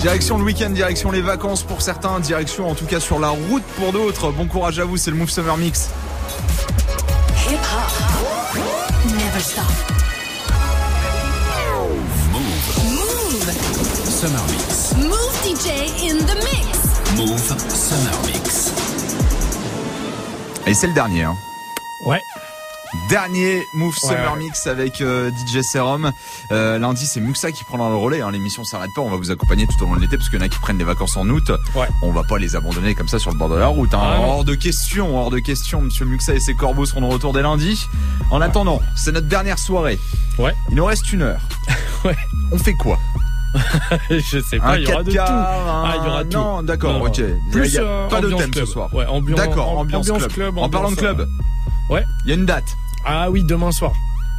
Direction le week-end, direction les vacances pour certains, direction en tout cas sur la route pour d'autres. Bon courage à vous, c'est le Move Summer Mix. Hip hop. Never stop. Move. Summer Mix. Move DJ in the mix. Move Summer Mix. Et c'est le dernier. Hein. Ouais. Dernier Move Summer ouais. Mix avec euh, DJ Serum. Euh, lundi, c'est Muxa qui prendra le relais. Hein. L'émission s'arrête pas. On va vous accompagner tout au long de l'été parce qu'il y en a qui prennent des vacances en août. Ouais. On va pas les abandonner comme ça sur le bord de la route. Hein. Ah, hors de question, hors de question. Monsieur Muxa et ses corbeaux seront de retour dès lundi. En attendant, c'est notre dernière soirée. Ouais. Il nous reste une heure. Ouais. On fait quoi? Je sais pas, il y aura 4 de tout. Ah, il y aura tout. Non, d'accord, ok. Plus il y a euh, pas de ambiance thème club. ce soir. Ouais, ambiance, D'accord, am- ambiance, club. En parlant de ambiance, club, Ouais. il y a une date. Ah oui, demain soir.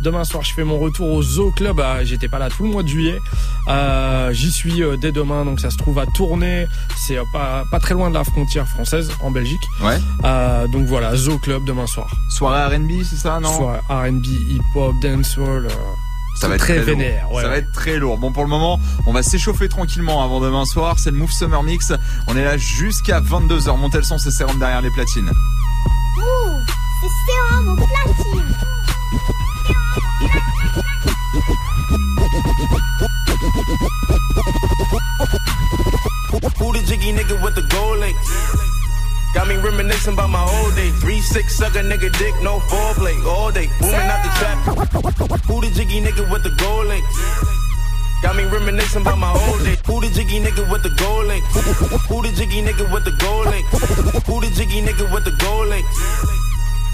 Demain soir, je fais mon retour au Zoo Club. Ah, J'étais pas là tout le mois de juillet. Euh, J'y suis euh, dès demain, donc ça se trouve à Tournai. C'est euh, pas pas très loin de la frontière française en Belgique. Ouais. Euh, donc voilà, Zoo Club demain soir. Soirée R&B, c'est ça, non? Soit R&B, hip-hop, dancehall. euh, Ça va être très très, lourd. ouais, ça va être très lourd. Bon, pour le moment, on va s'échauffer tranquillement avant demain soir. C'est le Move Summer Mix. On est là jusqu'à 22h. Montez le son, c'est Serum derrière les platines. Who the jiggy nigga with the gold? Got me reminiscing about my old days. Three six sucker nigga dick, no foreplay all day. Booming out the trap. Who the jiggy nigga with the gold link? Got me reminiscing about my old days. Who the jiggy nigga with the gold link? Who the jiggy nigga with the gold link? Who the jiggy nigga with the gold link?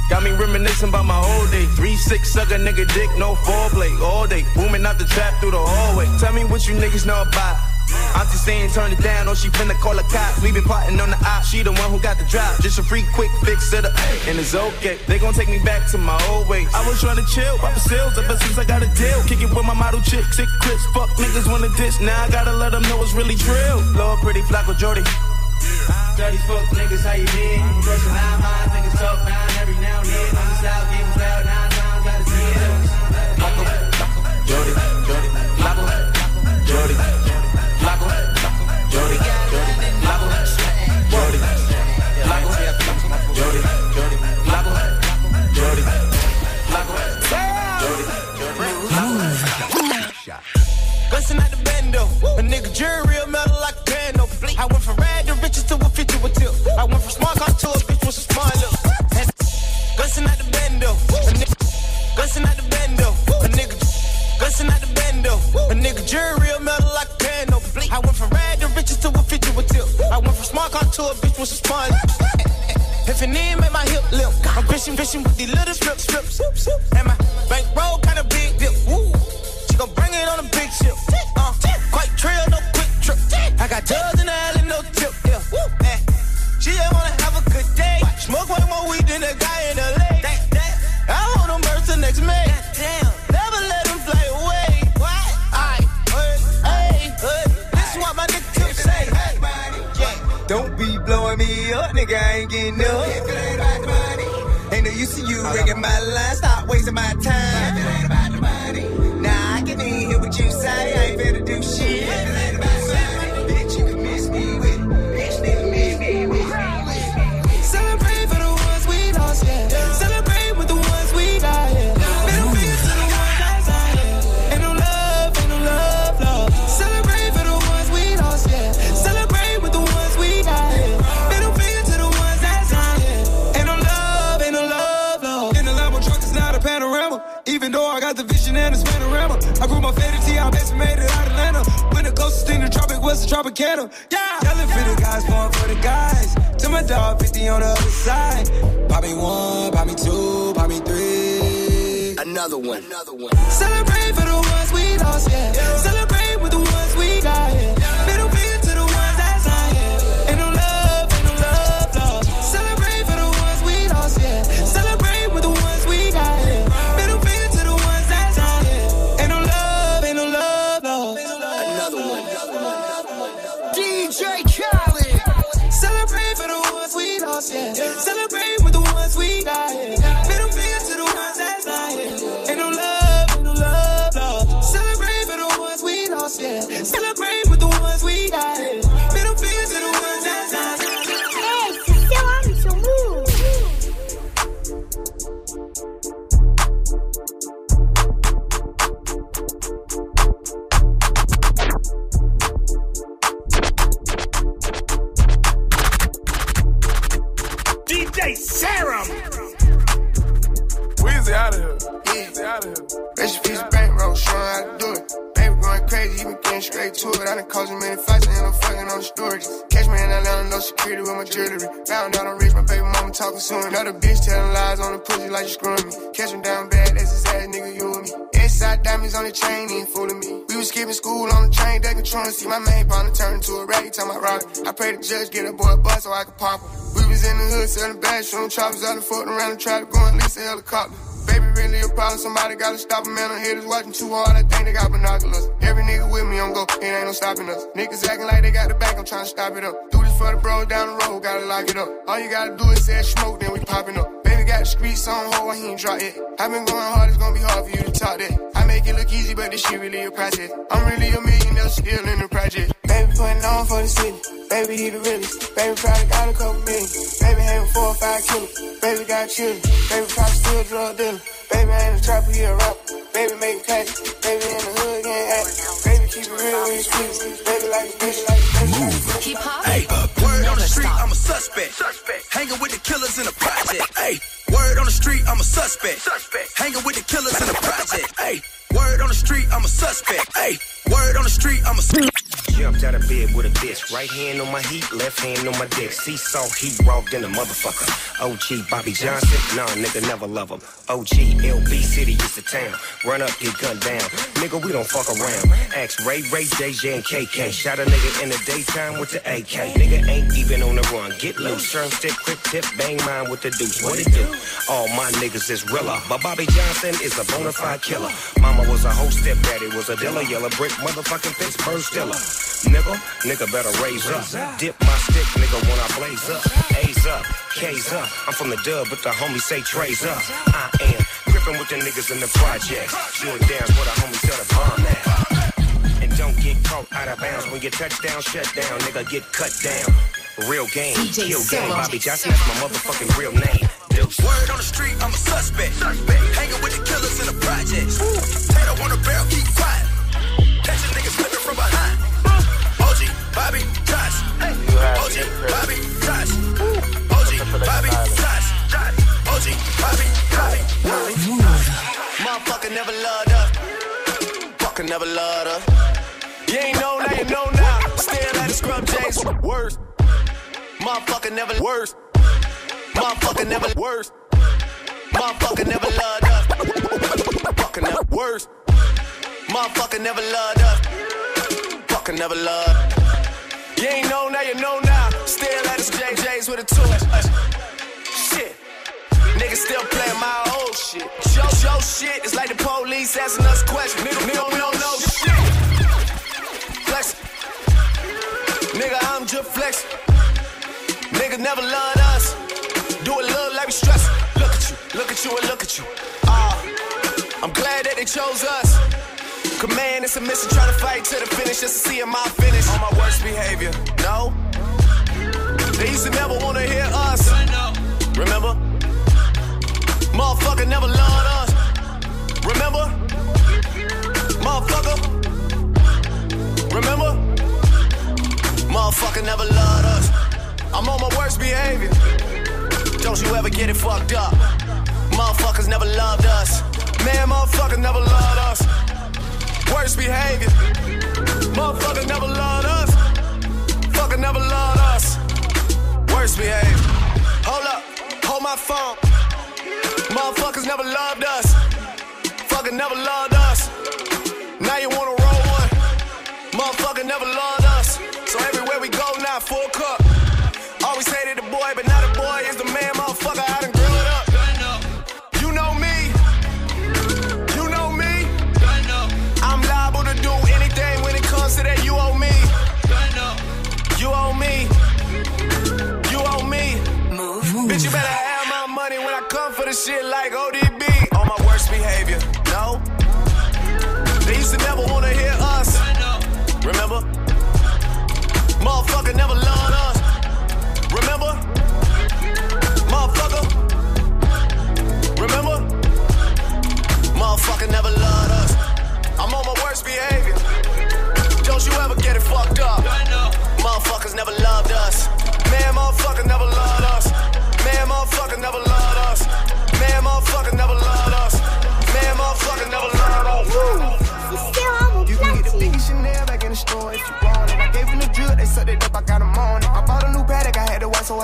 Got me reminiscing about my old days. Three six sucker nigga dick, no foreplay all day. Booming out the trap through the hallway. Tell me what you niggas know about. Auntie saying turn it down, or she finna call a cop. We been plotting on the op, she the one who got the drop. Just a free quick fix to the and it's okay. They gon' take me back to my old ways. I was trying to chill, pop the sales ever since I got a deal. Kick it with my model chick, sick Chris. Fuck niggas wanna diss, now I gotta let them know it's really drill. Lord, pretty Flacco Jody. Dirty fuck niggas, how you been? Brushing nine miles, niggas talk nine every now and then. On the south, game was loud nine times, gotta see it. Flacco, Jody, Jody, Flacco, Jody, Flacco, Jody, Jody, Flacco, Jody, Flacco, Jody, Jody, Flacco, Jody, Flacco, Jody, Jody. Bustin' out the bando. A nigga jury real metal like to a 50 with tip. I went from smart car to a bitch with some smart look. Bustin' out the bando. A nigga. Bustin' out the bando. A nigga. Bustin' out the bando. A nigga jury real metal like a bando. I went from rad to riches to a 50 with tip. I went from smart car to a bitch with some smart. If it name make my hip limp, I'm fishing, fishing with these little strips, strips. And my bankroll kinda big dip. Woo. She gon' bring it on a big ship. Nigga. I ain't getting up. If it ain't about the money. Ain't no use to you ringing my line. Stop wasting my time. Screwing me. Down bad, that's his ass, nigga, you and me. Inside diamonds on the chain, ain't fooling me. We was skipping school on the train, they controlling. See my main partner turn into a rag, tell my rock. I pray the judge get a boy a bus so I could pop him. We was in the hood selling shooting choppers out the foot around and try to go and lease a helicopter. Baby, really a problem. Somebody gotta stop him, man. I'm haters watching too hard. I think they got binoculars. Every nigga with me on go, it ain't no stopping us. Niggas acting like they got the back, I'm trying to stop it up. Do this for the bros down the road, gotta lock it up. All you gotta do is say smoke, then we popping up. Got the streets on hold, he ain't drop it. i been going hard, it's gonna be hard for you to talk that. I make it look easy, but this shit really a process. I'm really a millionaire, still in the project. Baby putting on for the city. Baby, he the realest. Baby, probably got a couple million. Baby, having four or five killers. Baby, got children. Baby, probably still drug dealer. Baby, ain't a trapper, he a rapper. Baby, making cash. Baby, in the hood, getting happy. Baby, keep it real with his kids. Baby, like a bitch, like a bitch. Hip hop. Hey, Word on the street, stop. I'm a suspect. Suspect. Hanging with the killers in the project. Hey, word on the street, I'm a suspect. Suspect. Hanging with the killers in the project. Hey, word on the street, I'm a suspect. Hey, word on the street, I'm a Jumped out of bed with a bitch. Right hand on my heat, left hand on my dick. Seesaw he walked in a motherfucker. OG Bobby Johnson, nah, nigga never love him. OG LB City is the town. Run up, get gunned down. Nigga, we don't fuck around. Ask Ray, Ray, JJ, and KK. Shot a nigga in the daytime with the AK. Nigga ain't even on the run. Get loose, turn stick, quick tip, bang mine with the deuce. What it do? All my niggas is realer. But Bobby Johnson is a bona fide killer. Mama was a hoe, step daddy was a dealer. Yellow brick, motherfucking Pittsburgh Steeler. Nigga, nigga better raise up. Dip my stick, nigga, when I blaze up. A's up, K's up. I'm from the dub, but the homies say trays up. I am gripping with the niggas in the projects. Doing dance with a homie tell the bomb that. And don't get caught out of bounds when your touchdown shut down, nigga get cut down. Real game, DJ kill game. Solo. Bobby Johnson, that's my motherfucking real name. Deuce. Word on the street, I'm a suspect. Hanging with the killers in the projects. Tato on the barrel, keep quiet. Catching niggas slipping from behind. OG, Bobby, Josh. OG, Bobby, Josh. OG, Bobby, Josh. OG, Bobby, Bobby. Motherfucker never loved her. Fucker never loved her. You ain't know now, you know now. Still at the scrub J's. Worst. Motherfucker never worst. Motherfucker never worst. Motherfucker never loved her. Fucker never worst. Motherfucker never loved her. Fucker never loved. You ain't know now, you know now. Still at the JJ's with a two. Shit. Niggas still playing my old shit. Show, show shit. It's like the police asking us questions. Nigga, we don't know shit. Flex. Nigga, I'm just flex. Nigga never loved us. Do it look like we stress. Look at you, look at you, and look at you. Ah, I'm glad that they chose us. Command it's a mission, try to fight to the finish just to see if my finish. On my worst behavior, no. They used to never wanna hear us. Remember? Motherfucker never loved us. Remember? Motherfucker. Remember? Motherfucker never loved us. I'm on my worst behavior. Don't you ever get it fucked up. Motherfuckers never loved us. Man, motherfuckers never loved us. Worst behavior. Motherfuckers never loved us. Fucker never loved us. Worst behavior. Hold up, hold my phone. Motherfuckers never loved us. Fucker never loved us.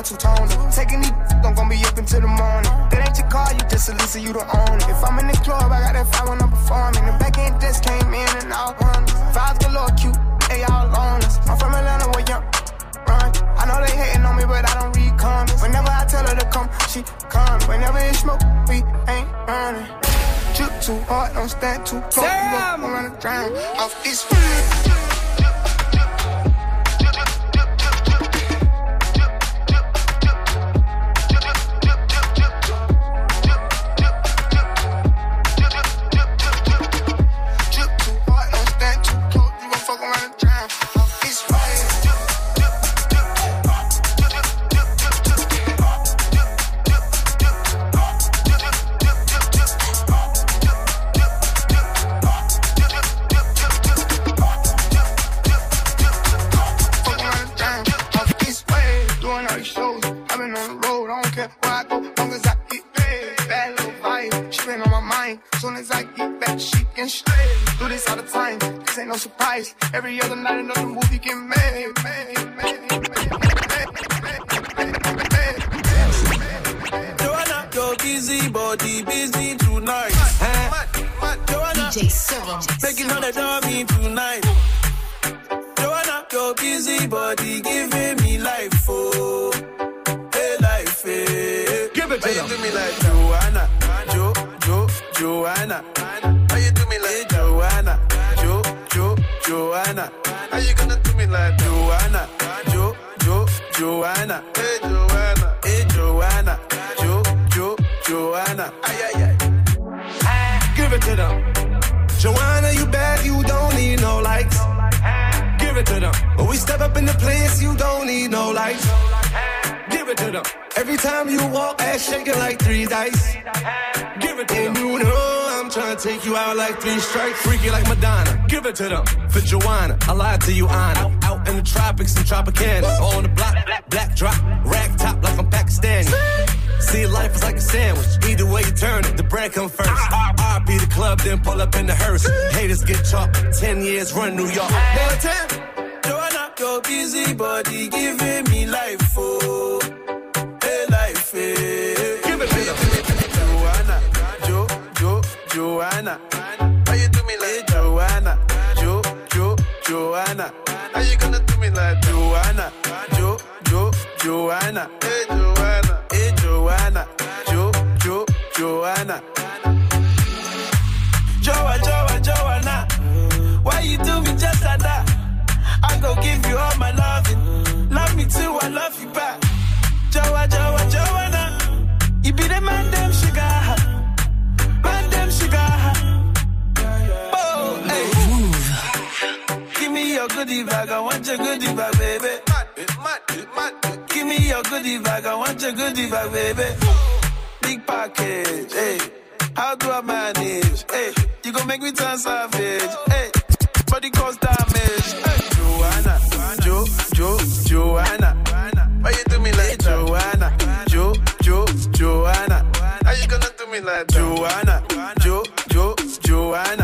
I had to white, so I two tone it. Taking these, I'm gonna be up until the morning. That ain't your car, you just a Lisa, you don't own it. If I'm in the club, I got that fire when I'm performing. The back end just came in and out running. Vibes galore, cute, they all on us. I'm from Atlanta, where young run. I know they hating on me, but I don't read comments. Whenever I tell her to come, she come. Whenever it's smoke, we ain't running. Drip too hard, don't stand too close. You gon' wanna drown off this. Ain't. Every other night another movie get made. made, made, Joanna, your busy body busy tonight. Eh? Joanna, DJ Serom. making all that on me tonight. Joanna, your busy body giving we step up in the place, you don't need no lights. Give it to them. Every time you walk, ass shaking like three dice. Give it to And them. you know I'm trying to take you out like three strikes. Freaky like Madonna. Give it to them. For Joanna, I lied to you, Anna. Out in the tropics and Tropicana. On the block, black drop, rag top like I'm Pakistani. See, life is like a sandwich. Either way you turn it, the bread come first. Be the club, then pull up in the hearse. Haters get chalked. Ten years run New York. Joanna, your busy body giving me life, oh. Hey, life, eh. hey. Give it to. Joanna, Jo, Jo, Joanna. How you do me like Joanna? Jo, Jo, Joanna. How you gonna do me like Joanna? Jo, Jo, Joanna. Hey Joanna, hey Joanna. Jo, Jo, Joanna. Joa, Joa, go give you all my loving. Love me too, I love you back. Joa, Joa, Joanna. You be the man, sugar. Man, sugar. Oh, hey. Give me your goodie bag, I want your goodie bag, baby. Give me your goodie bag, I want your goodie bag, baby. Big package, hey. How do I manage? Hey, you gon' make me turn savage. Hey, body cause damage. Hey, Jo, Jo, Joanna. Why you do me like Joanna? Jo, Jo, Joanna. How you gonna do me like Joanna? Jo, Jo. Joanna.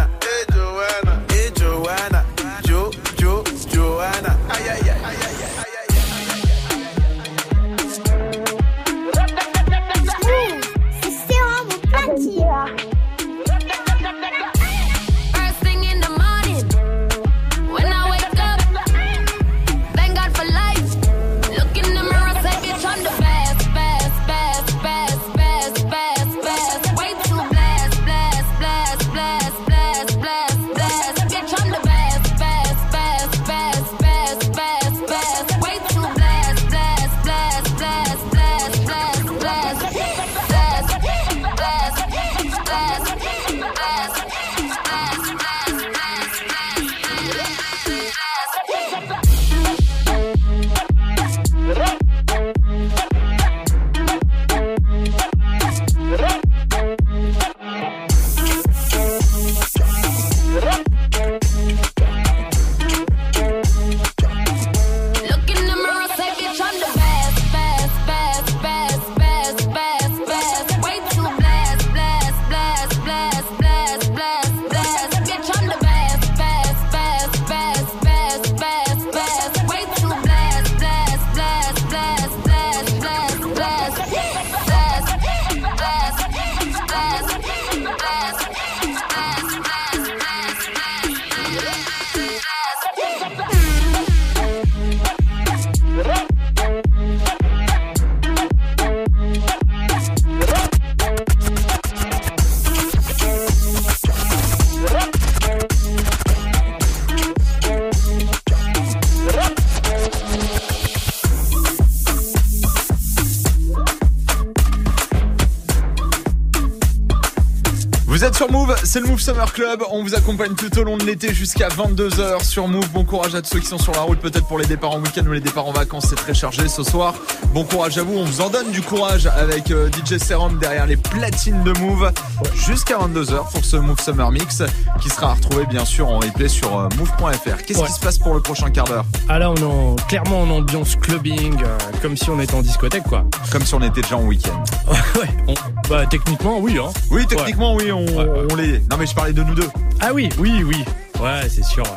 Move, Summer Club. On vous accompagne tout au long de l'été jusqu'à 22h sur Move. Bon courage à tous ceux qui sont sur la route, peut-être pour les départs en week-end ou les départs en vacances. C'est très chargé ce soir. Bon courage à vous. On vous en donne du courage avec euh, DJ Serum derrière les platines de Move jusqu'à 22h pour ce Move Summer Mix qui sera retrouvé bien sûr en replay sur euh, move.fr. Qu'est-ce Ouais. qui se passe pour le prochain quart d'heure? Ah là, on est en- clairement en ambiance clubbing, euh, comme si on était en discothèque, quoi. Comme si on était déjà en week-end. ouais, on- bah techniquement, oui, hein. Oui, techniquement, oui, on, on l'est. Non, mais je parlais de nous deux. Ah oui, oui, oui. Ouais, c'est sûr.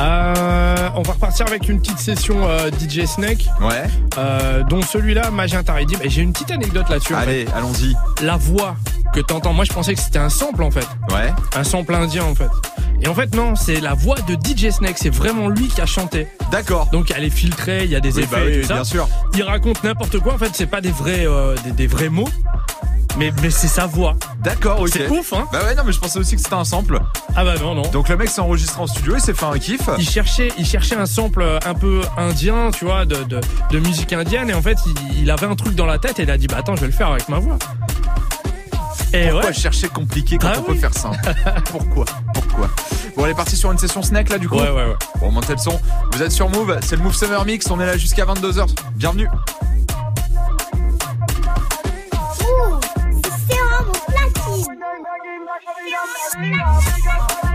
Euh, on va repartir avec une petite session euh, DJ Snake. Ouais. Euh, dont celui-là, Magenta Redeem. Et j'ai une petite anecdote là-dessus. en Allez, fait. allons-y. La voix que t'entends, moi je pensais que c'était un sample en fait. Ouais. Un sample indien en fait. Et en fait non, c'est la voix de DJ Snake, c'est vraiment lui qui a chanté. D'accord. Donc elle est filtrée, il y a des Oui, effets bah oui, et tout ça. bien sûr. Il raconte n'importe quoi, en fait c'est pas des vrais, des, des vrais mots, mais, mais c'est sa voix. D'accord, ok. C'est ouf hein Bah ouais, non, mais je pensais aussi que c'était un sample. Ah bah non, non. Donc le mec s'est enregistré en studio et s'est fait un kiff. il cherchait, il cherchait un sample un peu indien, tu vois, de, de, de musique indienne. Et en fait, il, il avait un truc dans la tête et il a dit, bah attends, je vais le faire avec ma voix. Et Pourquoi ouais. chercher compliqué quand Ah on peut faire simple Pourquoi? Pourquoi? Bon, on est parti sur une session snack là du coup? Ouais, ouais, ouais. Bon, montez le son. Vous êtes sur Move, c'est le Move Summer Mix, on est là jusqu'à 22h. Bienvenue. DJ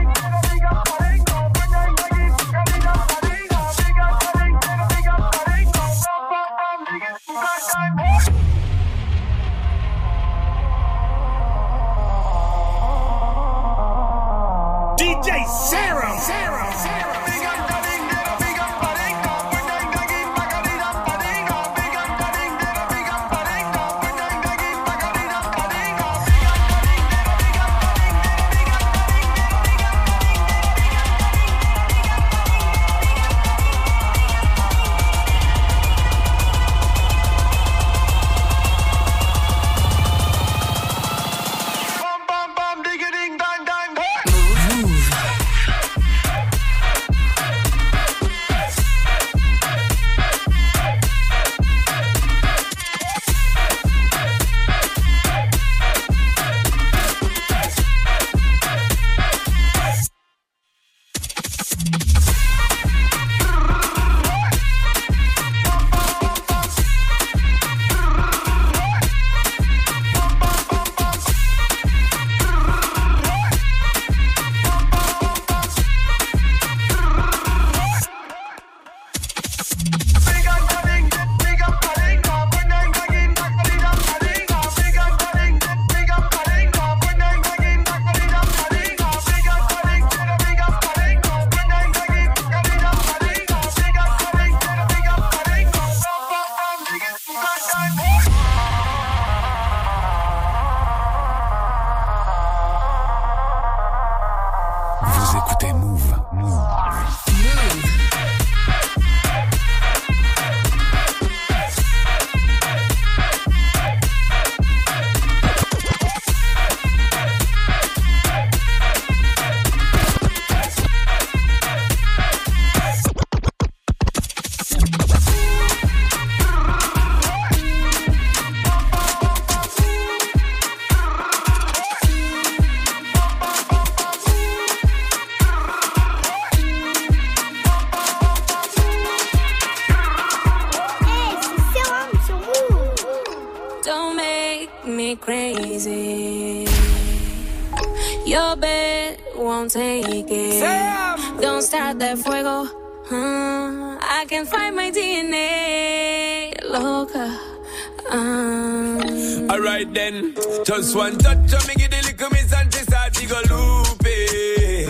just one touch of me, give the little miss and she start to go loopy.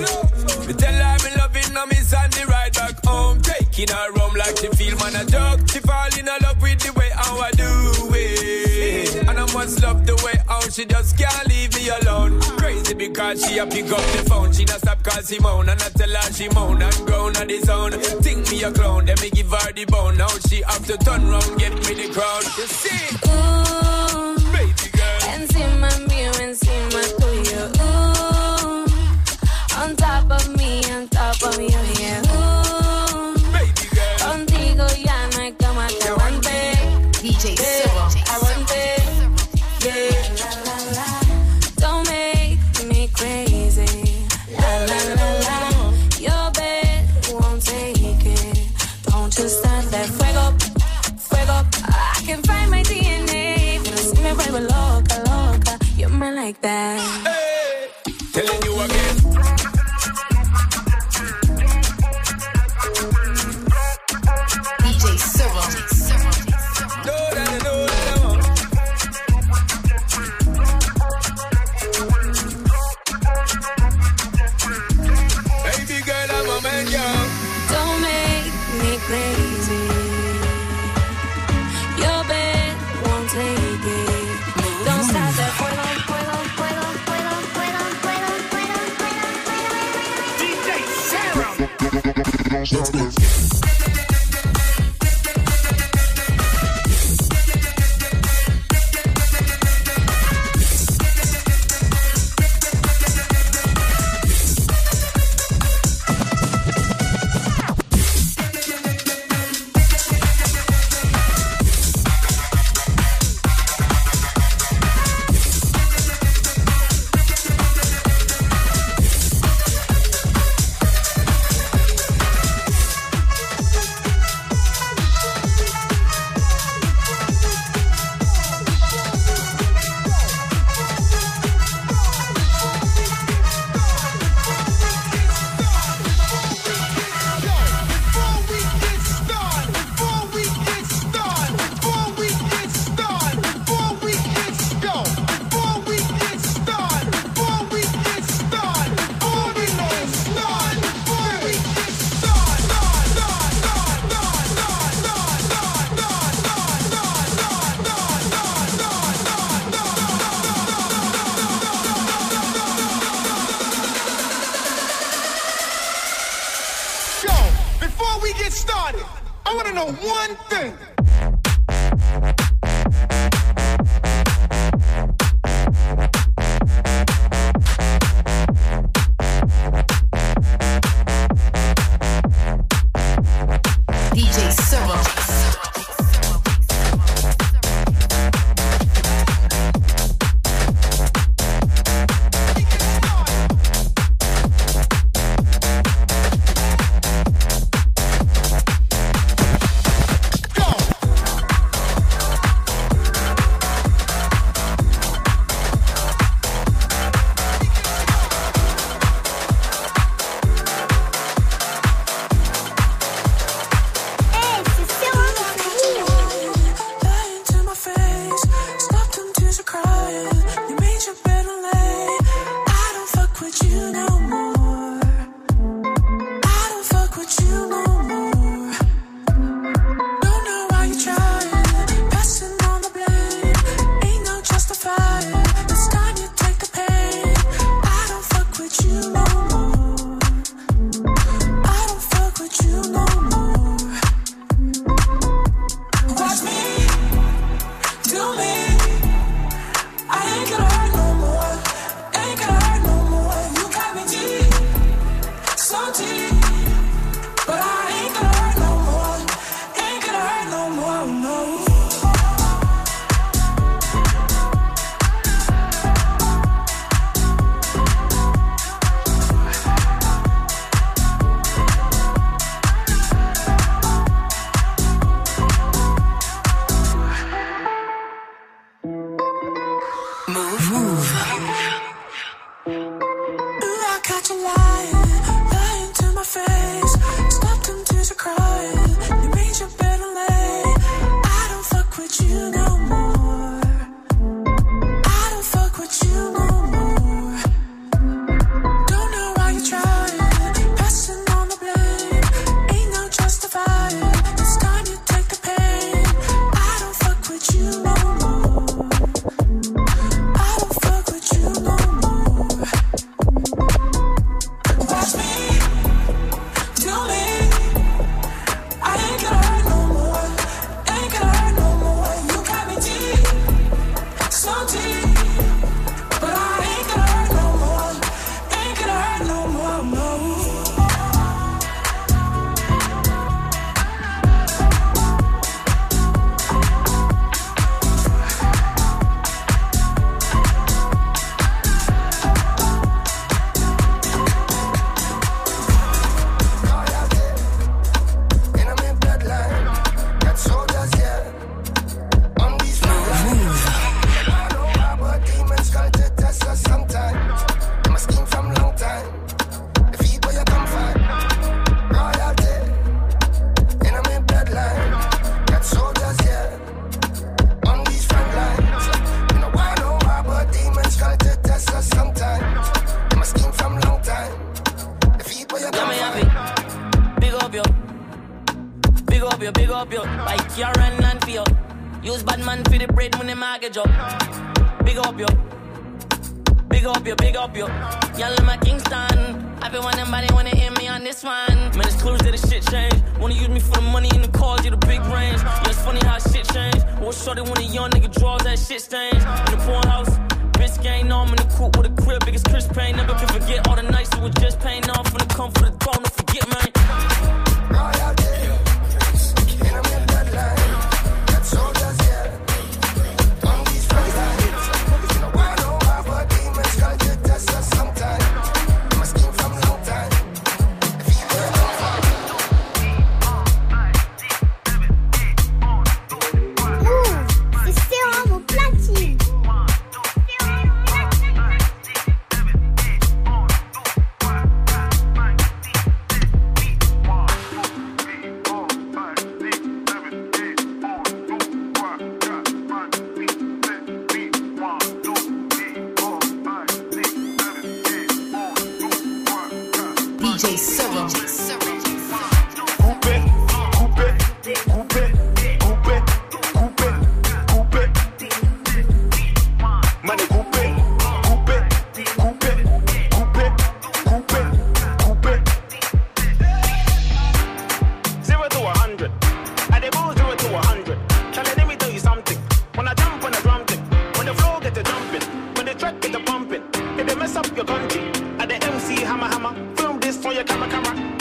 Me tell her me loving her miss and the ride back home, taking her home like she feel man a joke. She fall in love with the way how I do it, and I must love the way how she just can't leave me alone. Crazy because she a pick up the phone. She not stop call Simone and I tell her she moan and grown on the zone. Think me a clown, then me give her the bone. Now she have to turn round, get me the up, yo. Y'all in my Kingston. I've been wanting body wanna hear me on this one. Man, it's clear that the shit change. Wanna use me for the money and the cars, you the big range. Yeah, it's funny how shit change. Well, shorty when a young nigga draws that shit stains. In the porn house, bitch gang, no, I'm in the coupe with a crib. Biggest Chris Payne, never can forget all the nights we were just paying off. When it come for the throne, don't forget, man. Come on, come on. camera.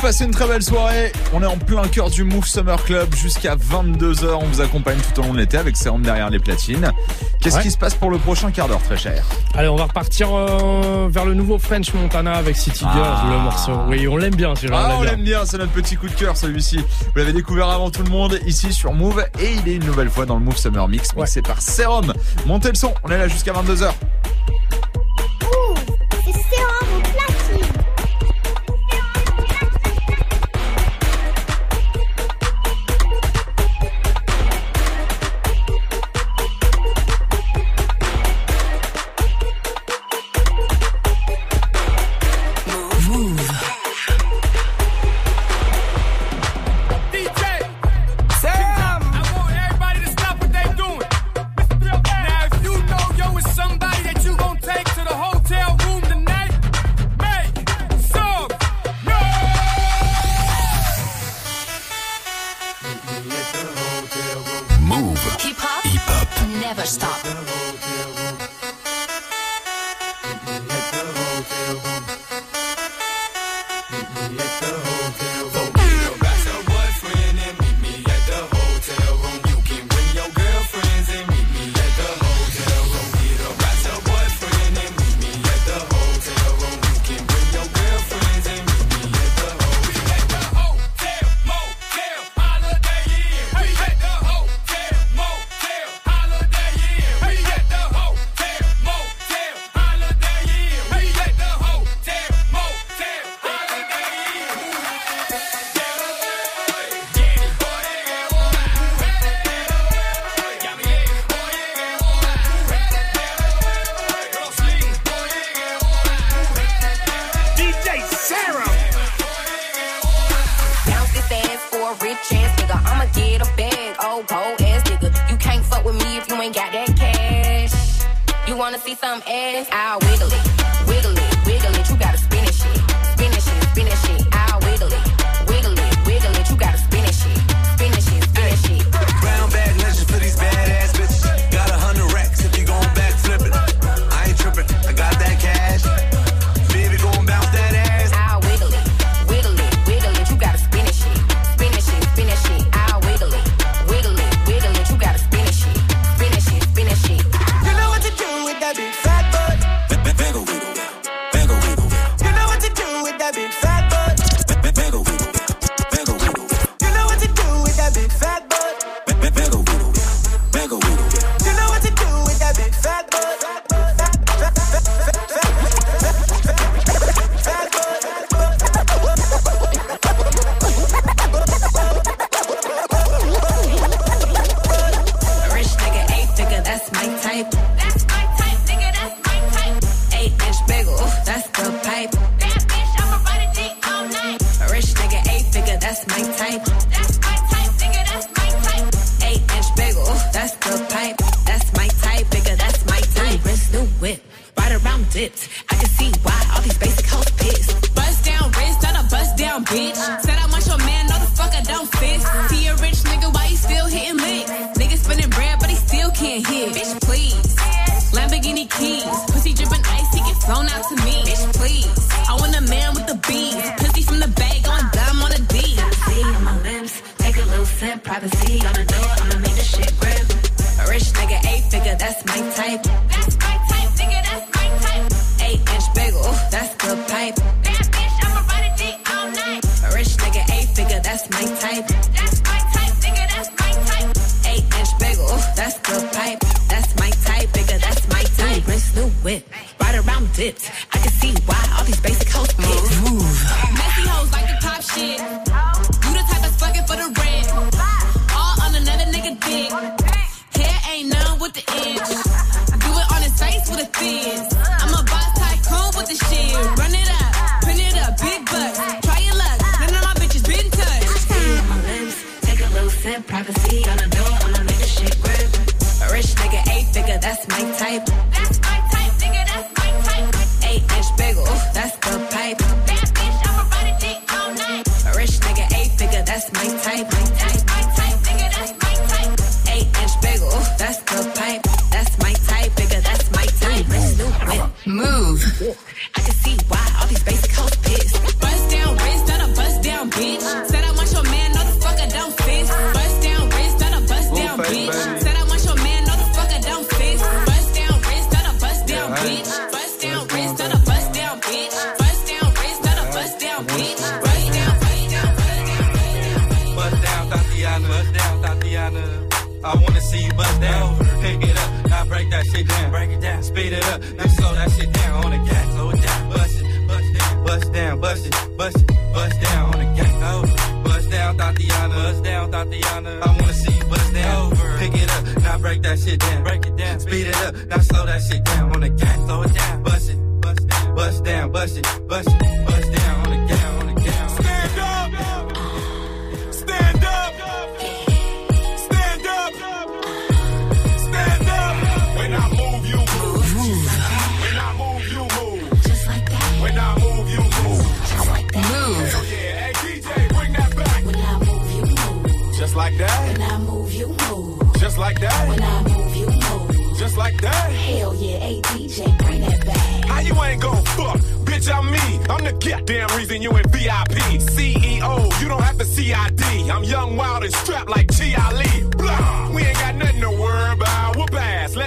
passez une très belle soirée. On est en plein cœur du Move Summer Club jusqu'à 22h. On vous accompagne tout au long de l'été avec Sérum derrière les platines. Qu'est-ce qui se passe pour le prochain quart d'heure, très cher Allez, on va repartir euh, vers le nouveau French Montana avec City Girls, ah. le morceau. Oui, on l'aime bien. Ah, on l'aime bien, c'est notre petit coup de cœur celui-ci. Vous l'avez découvert avant tout le monde ici sur Move et il est une nouvelle fois dans le Move Summer Mix. Ouais. Par Sérum. Montez le son, on est là jusqu'à 22h.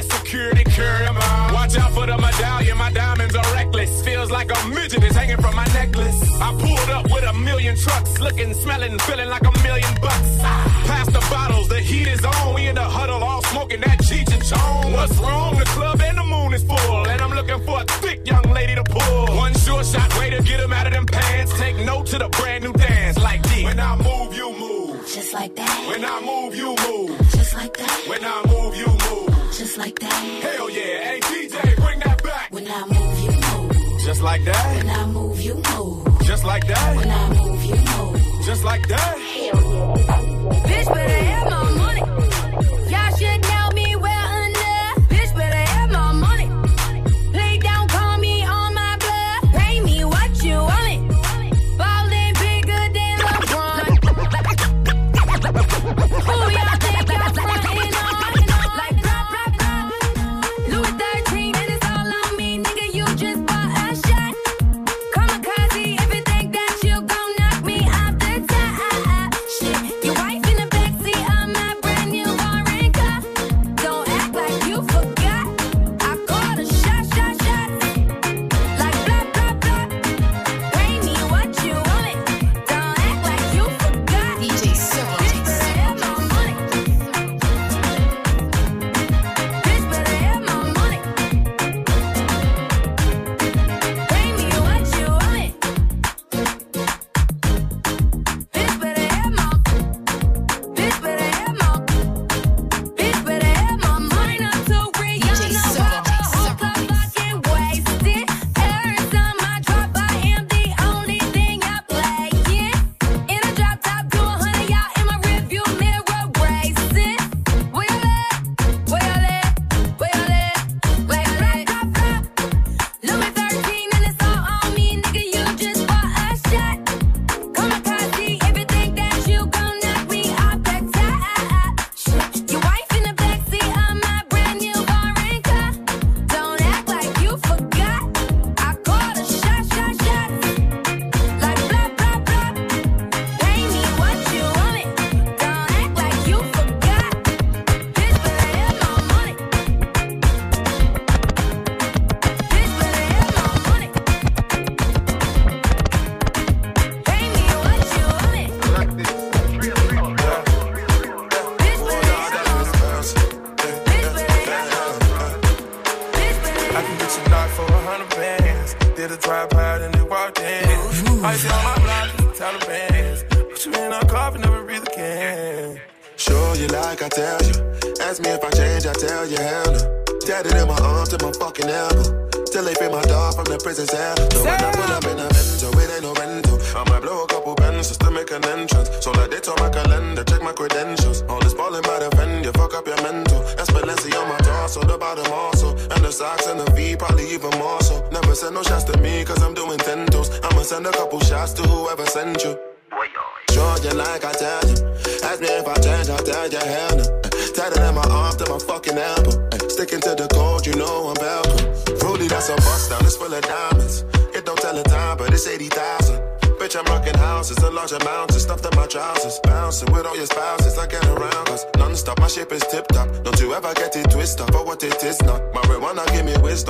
security carry them out. Watch out for the medallion, my diamonds are reckless. Feels like a midget is hanging from my necklace. I pulled up with a million trucks, looking, smelling, feeling like a million bucks. Ah. The bottles, the heat is on. We in the huddle, all smoking that Cheech and Chong. What's wrong? The club and the moon is full, and I'm looking for a thick young lady to pull. One sure shot way to get them out of them pants. Take note to the brand new dance like this. When I move, you move. Just like that. When I move, you move. Just like that. When I move just like that. Hell yeah, hey DJ, bring that back. When I move, you move. Just like that. When I move, you move. Just like that. When I move, you move. Just like that. Hell yeah. Bitch, better have my money.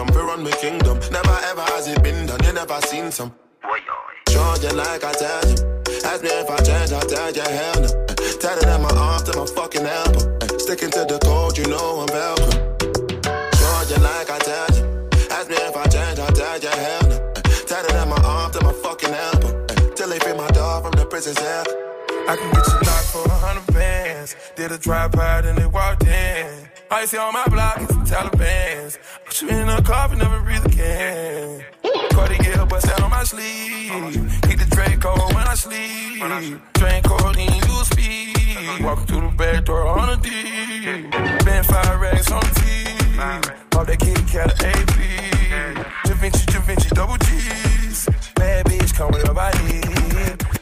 system, fi run me kingdom. Never ever has it been done, you never seen some. Charge you like I tell you. Ask me if I change, I tell you hell no. Tatted Tied it at my arms to my fucking elbow. Eh, sticking to the code, you know I'm welcome. Charge you like I tell you. Ask me if I change, I tell you hell no. Tatted Tied it at my arms to my fucking elbow. Eh, till they free my dog from the prison cell. I can get you locked for a hundred bands. Did a drive by, then they walked in. I see on my block, it's Taliban's. Put you in a coffin, never breathe again. Cartier bust down on my sleeve. Keep the Draco when I sleep. Drink codeine, you speed. Walking through the back door on a D. Been five racks on the T. Pop that kitty cat a AP. Da Vinci, Da Vinci, double G's. Bad bitch, come with I need.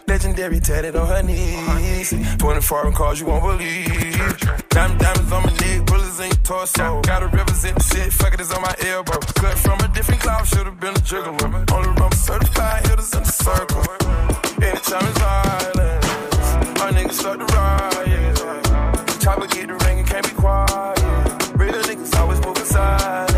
Legendary tatted on her knees. 24 and calls you won't believe. Diamond, diamonds on my neck, bullets in your torso. Gotta represent the shit, fuck it is on my elbow. Cut from a different cloud, should've been a gigolo. Only rumble certified, hitters in the circle. Anytime it's violence, my niggas start to riot. Chopper get the ring and can't be quiet. Real niggas always moving silent.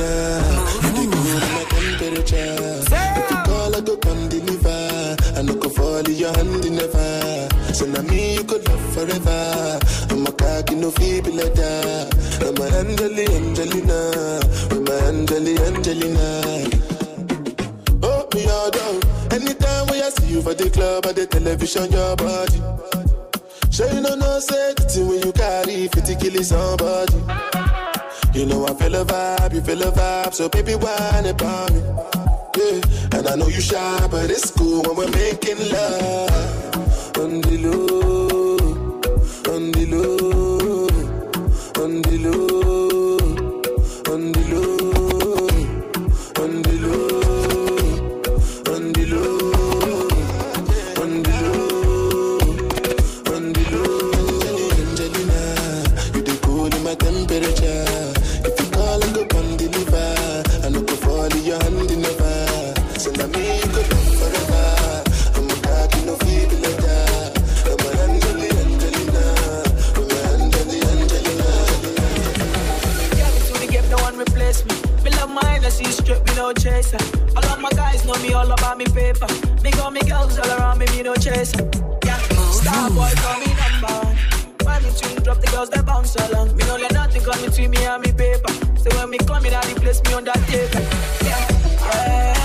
Angelina. You the cool my temperature. If you call, I go come deliver. I no go fall in your hand never. So now me you could love forever. I'm a cocky no feeble letter. I'm a Angeli, Angelina. I'm a Angeli, Angelina. Oh, me all down. Anytime when I see you for the club or the television, your body. Sure you no say the thing when you carry 50 kill somebody. You know I feel a vibe, you feel a vibe, so baby whine about me. Yeah, and I know you shy, but it's cool when we're making love. On the all about me paper. Me got me girls all around me, me no chaser. Yeah, star boy call me number. When me tune drop, the girls they bounce along. Me no let nothing come between me and me paper. So when me come in, I replace me on that table. Yeah, yeah,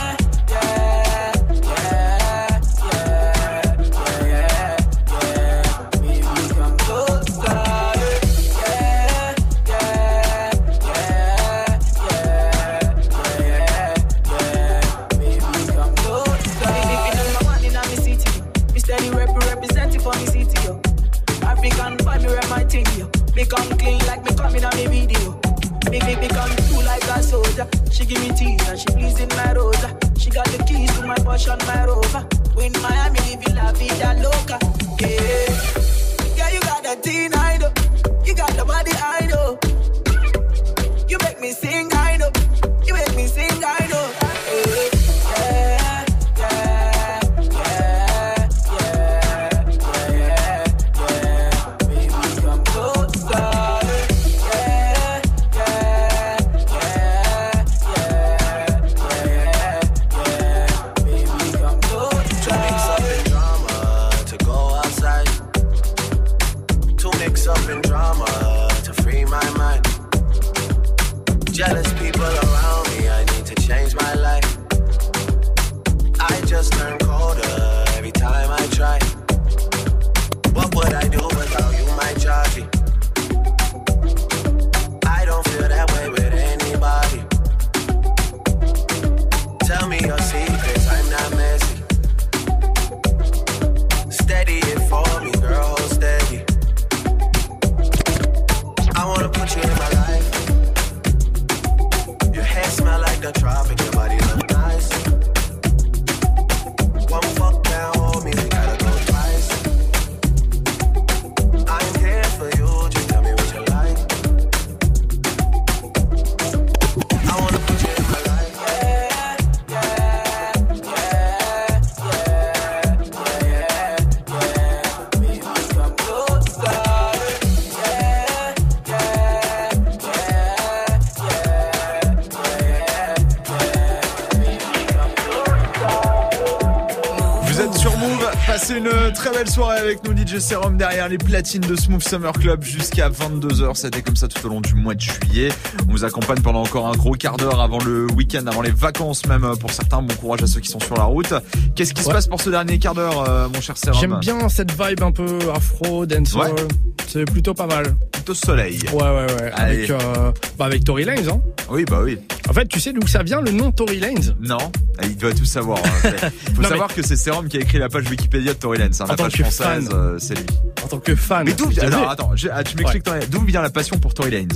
soirée avec nous DJ Serum derrière les platines de Smooth Summer Club jusqu'à 22h. C'était comme ça tout au long du mois de juillet. On vous accompagne pendant encore un gros quart d'heure avant le week-end, avant les vacances même pour certains. Bon courage à ceux qui sont sur la route. Qu'est-ce qui se passe pour ce dernier quart d'heure, euh, mon cher Serum J'aime bien cette vibe un peu afro, dancehall. Ouais. C'est plutôt pas mal. Plutôt soleil. Ouais, ouais, ouais. Allez. Avec, euh, bah avec Tory Lanez, hein. Oui, bah oui. En fait, tu sais d'où ça vient le nom Tory Lanez? Non, Ah, il doit tout savoir. hein. Faut Non, savoir que c'est Serum qui a écrit la page Wikipédia de Tory Lanez. hein. La page française, fan. euh, c'est lui. En tant que fan. Mais d'où je vient. Alors attends, j'ai- ah, tu m'expliques d'où vient la passion pour Tory Lanez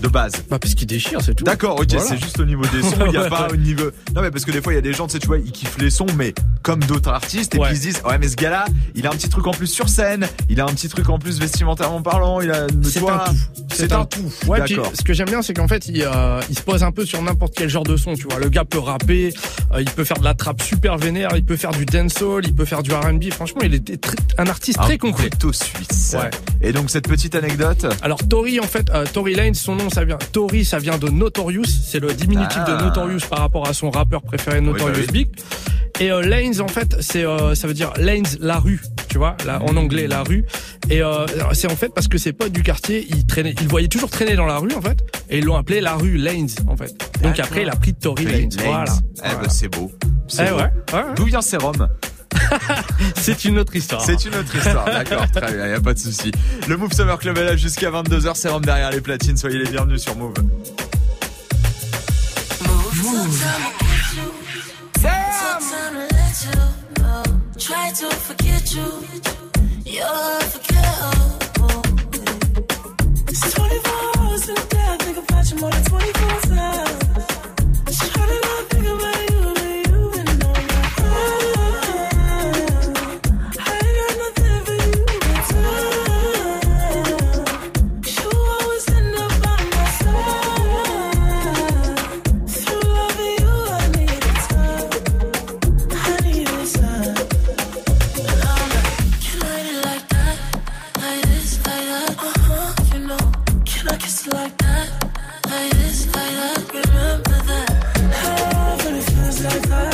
de base? Bah parce qu'il déchire, c'est tout. D'accord, ok, Voilà. c'est juste au niveau des sons, il n'y a pas au niveau. Non, mais parce que des fois, il y a des gens, tu sais, tu vois, ils kiffent les sons, mais comme d'autres artistes, et Ouais. puis ils se disent, ouais, mais ce gars-là, il a un petit truc en plus sur scène, il a un petit truc en plus vestimentairement parlant, il a. C'est un tout. C'est un tout. Ouais, puis ce que j'aime bien, c'est qu'en fait, il, euh, il se pose un peu sur n'importe quel genre de son. Tu vois, le gars peut rapper, euh, il peut faire de la trappe super vénère, il peut faire du dancehall, il peut faire du R&B. Franchement, il est très- un artiste Un très complet. suisse. Ouais. Et donc, cette petite anecdote? Alors Tory en fait, euh, Tory Lanez, son nom ça vient Tory, ça vient de Notorious, c'est le diminutif Ah. de Notorious par rapport à son rappeur préféré Notorious Oui, bah Big. Et euh, Lanes en fait, c'est euh, ça veut dire Lanes la rue, tu vois, là, en anglais la rue. Et euh, c'est en fait parce que ses potes du quartier, ils traînaient, ils le voyaient toujours traîner dans la rue en fait, et ils l'ont appelé la rue Lanes en fait. Donc D'accord. après il a pris Tory Lanes. Lanes. Voilà. Eh ben, c'est beau. C'est Eh beau. ouais, ouais. D'où vient Serum? C'est une autre histoire. C'est une autre histoire, d'accord, très bien, y a pas de souci. Le Move Summer Club est là jusqu'à 22h, Serum derrière les platines, soyez les bienvenus sur Move. Sometimes Try to forget you. You're unforgettable. It's 24 like that. Remember that. Heaven feels like that.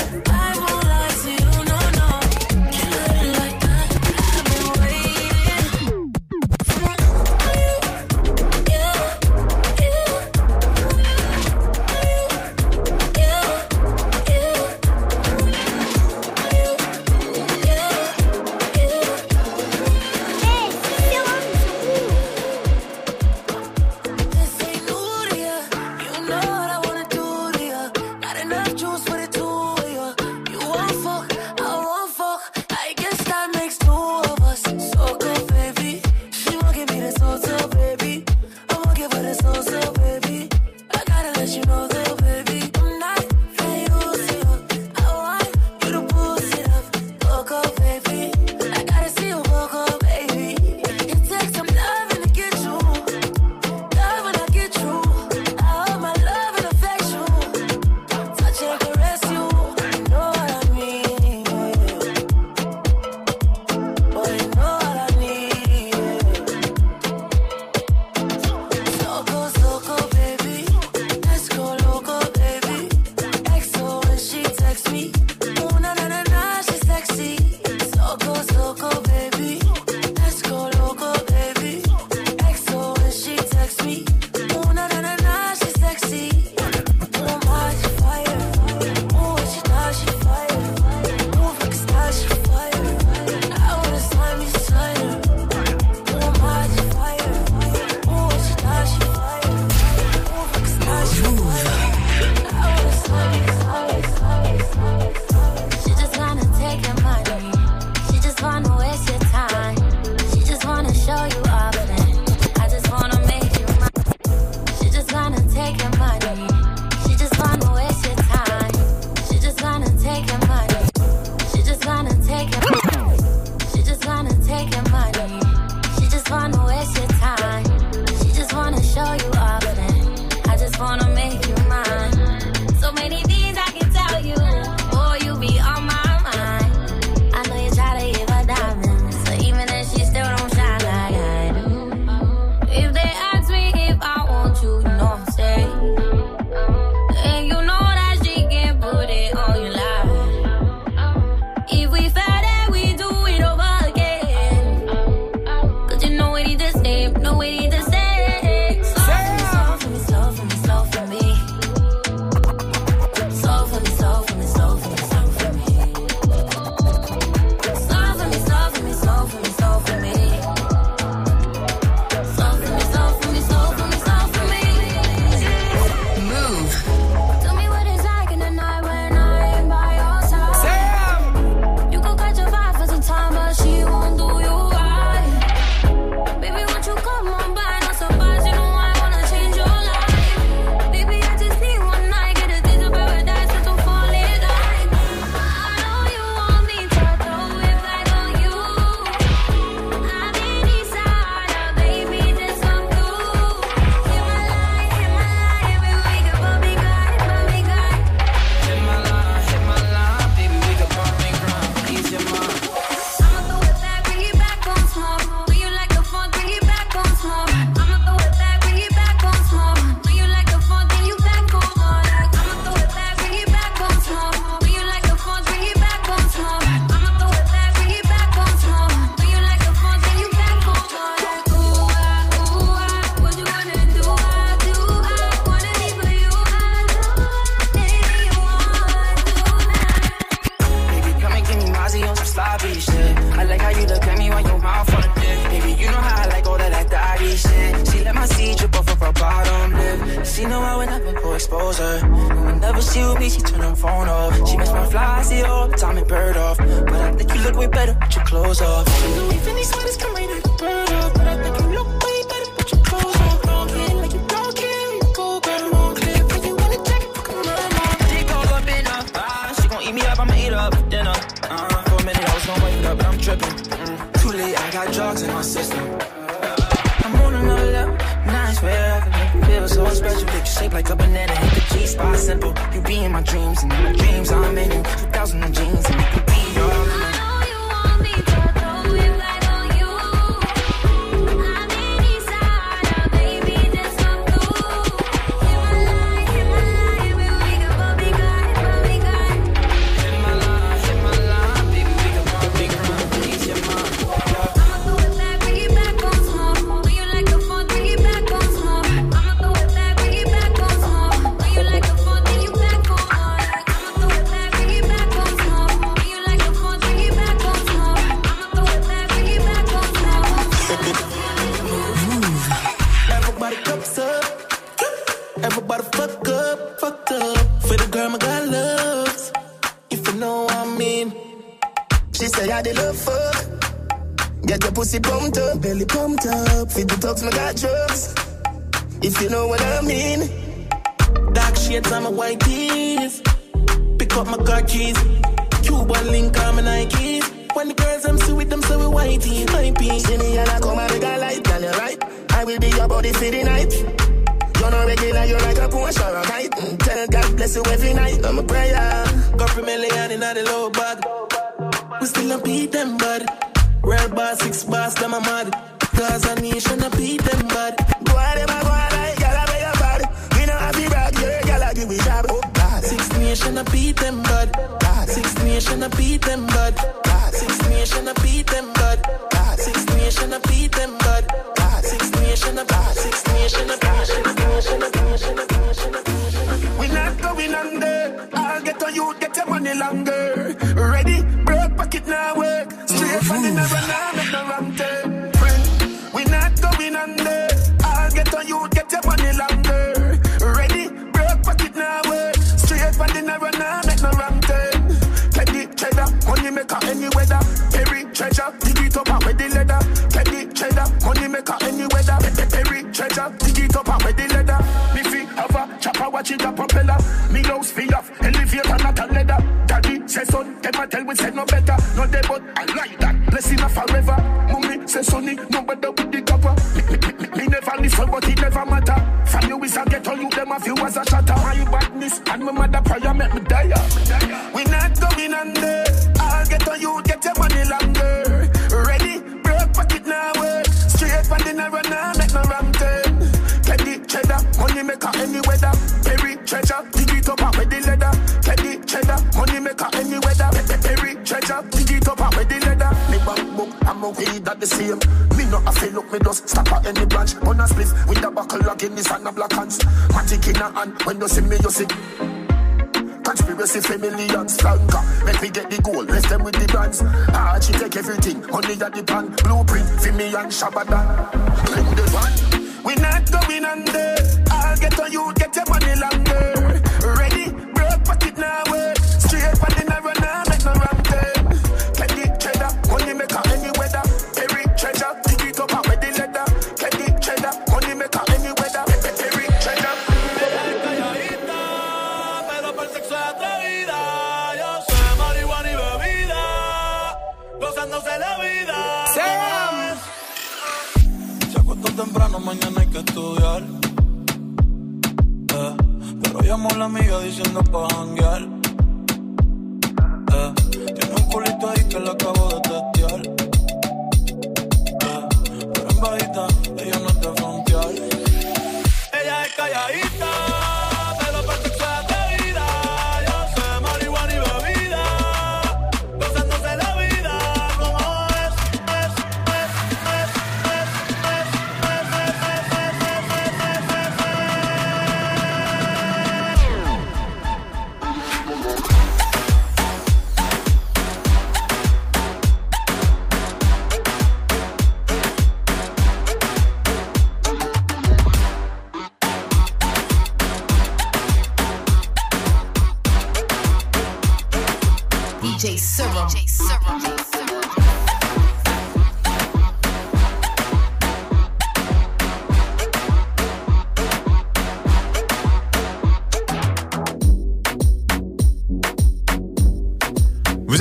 Up. Feed the talks, my got drugs. If you know what I mean. Dark shades on my white tees. Pick up my car keys. Cuban link on my Nikes. When the girls I'm see with them, so we whitey, my pee. Me and I come and make a light, girl, you right. I will be your body for the night. You're not regular, you're like a Porsche or a kite. Mm, Tell God bless you every night. I'm a prayer. Got for million in the low bag. We still don't beat them, bud. Red bar, six bars, them a mad. Cause a nation a beat them, bud. Go on, them a go on like gala be your bad. We know have to brag, yeah, gala give me job. Oh, God. Six nation a beat them, bud. God. Six nation a beat them. God. Six nation a beat them. God. Six nation a beat them. God. Six nation a God. Six nation a God. Six nation a God. Six nation a God. We not going under. I'll get on you, get your money longer. Ready? Broke pocket now work. Straight from the never now, maker any weather. Perry treasure, dig it up and wear the leather. The cheddar, money maker any weather. Pe- pe- Perry treasure, dig it up and wear the leather. Me fi have a chopper, watch it a propeller. Me house fi off, elevator not a leather. Daddy say son, them a tell we say no better. No day but I like that, blessing a forever. Mummy say sonny, no better with the cover. Me, me never listen, but it never matter. From you is a ghetto, you them a few as a shatter. My badness and my mother prayer make me die. We not going under. Maker weather. Pe- treasure, dig it up and wear the leather. Me bank book, I'm a weed that the same. Me not a fail look, me just stop at any branch. On a spliff with a buckle of Guinness and a black hands. Matic in a hand, when you see me, you see. Conspiracy for millions, flanker. Make me get the gold, rest them with the brands. Ah, she take everything, money at the pan. Blueprint for me and Shabada. Bring the one. We not going under. I'll get on you, get your money longer. Ready? Broke pocket now estudiar. Eh, pero llamo a la amiga diciendo pa' janguear. Eh, tiene un culito ahí que la acabo de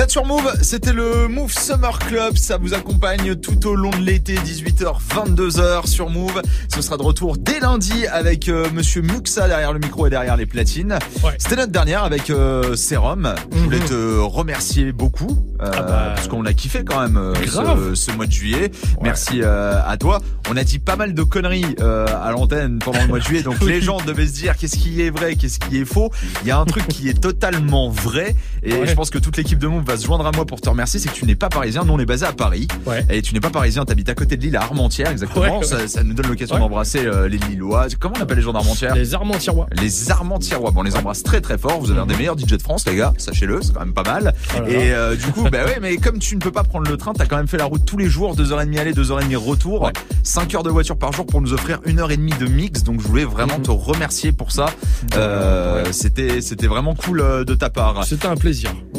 êtes sur Move, c'était le Move Summer Club, ça vous accompagne tout au long de l'été, 18h, 22h sur Move. Ce sera de retour dès lundi avec euh, Monsieur Muxa derrière le micro et derrière les platines. C'était notre dernière avec euh, Serum. Je voulais te remercier beaucoup, euh, parce qu'on a kiffé quand même euh, ce, ce mois de juillet. Merci euh, à toi. On a dit pas mal de conneries euh, à l'antenne pendant le mois de juillet, donc les gens devaient se dire qu'est-ce qui est vrai, qu'est-ce qui est faux. Il y a un truc qui est totalement vrai, et Ouais. je pense que toute l'équipe de Move va se joindre à moi pour te remercier. C'est que tu n'es pas parisien, nous on est basé à Paris, et tu n'es pas parisien, t'habites à côté de l'île à Armentières exactement. Ouais, ouais. Ça, ça nous donne l'occasion Ouais. d'embrasser euh, les Lillois. Comment on appelle les gens d'Armentières? Les Armentières. les Armentières. Bon, on les embrasse très très fort. Vous avez un des meilleurs DJ de France, les gars. Sachez-le, c'est quand même pas mal. Oh et euh, du coup, bah ouais, mais comme tu ne peux pas prendre le train, t'as quand même fait la route tous les jours, 2h30 aller, 2h30 retour, 5 heures de voiture par jour pour nous offrir une heure et demie de mix. Donc je voulais vraiment te remercier pour ça. Euh, C'était c'était vraiment cool euh, de ta part. C'était un plaisir.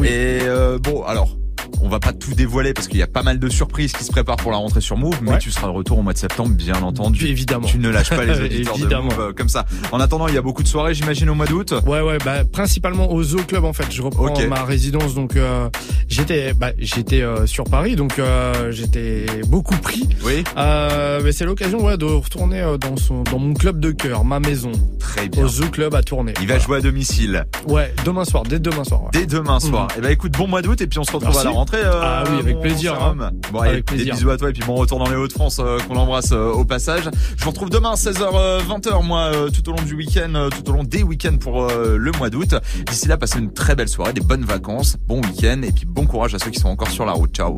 Et euh, bon, alors. On va pas tout dévoiler parce qu'il y a pas mal de surprises qui se préparent pour la rentrée sur Move, mais Ouais. tu seras de retour au mois de septembre, bien entendu. Évidemment. Tu ne lâches pas les auditeurs de. Move euh, comme ça. En attendant, il y a beaucoup de soirées, j'imagine, au mois d'août. Ouais ouais bah principalement au Zoo Club en fait je reprends ma résidence donc euh, j'étais bah, j'étais euh, sur Paris donc euh, j'étais beaucoup pris oui euh, mais c'est l'occasion ouais de retourner dans son dans mon club de cœur ma maison très bien au Zoo Club à tourner Il va jouer à domicile. ouais demain soir dès demain soir ouais. Dès demain soir. Mhm. Et ben écoute, bon mois d'août et puis on se retrouve Merci. à la euh, Ah oui, avec plaisir, hein. Bon, Avec des plaisir. bisous à toi et puis bon retour dans les Hauts-de-France euh, qu'on embrasse euh, au passage. Je vous retrouve demain 16h 20h moi tout au long du week-end, tout au long des week-ends pour le mois d'août. D'ici là, passez une très belle soirée, des bonnes vacances, bon week-end et puis bon courage à ceux qui sont encore sur la route. Ciao.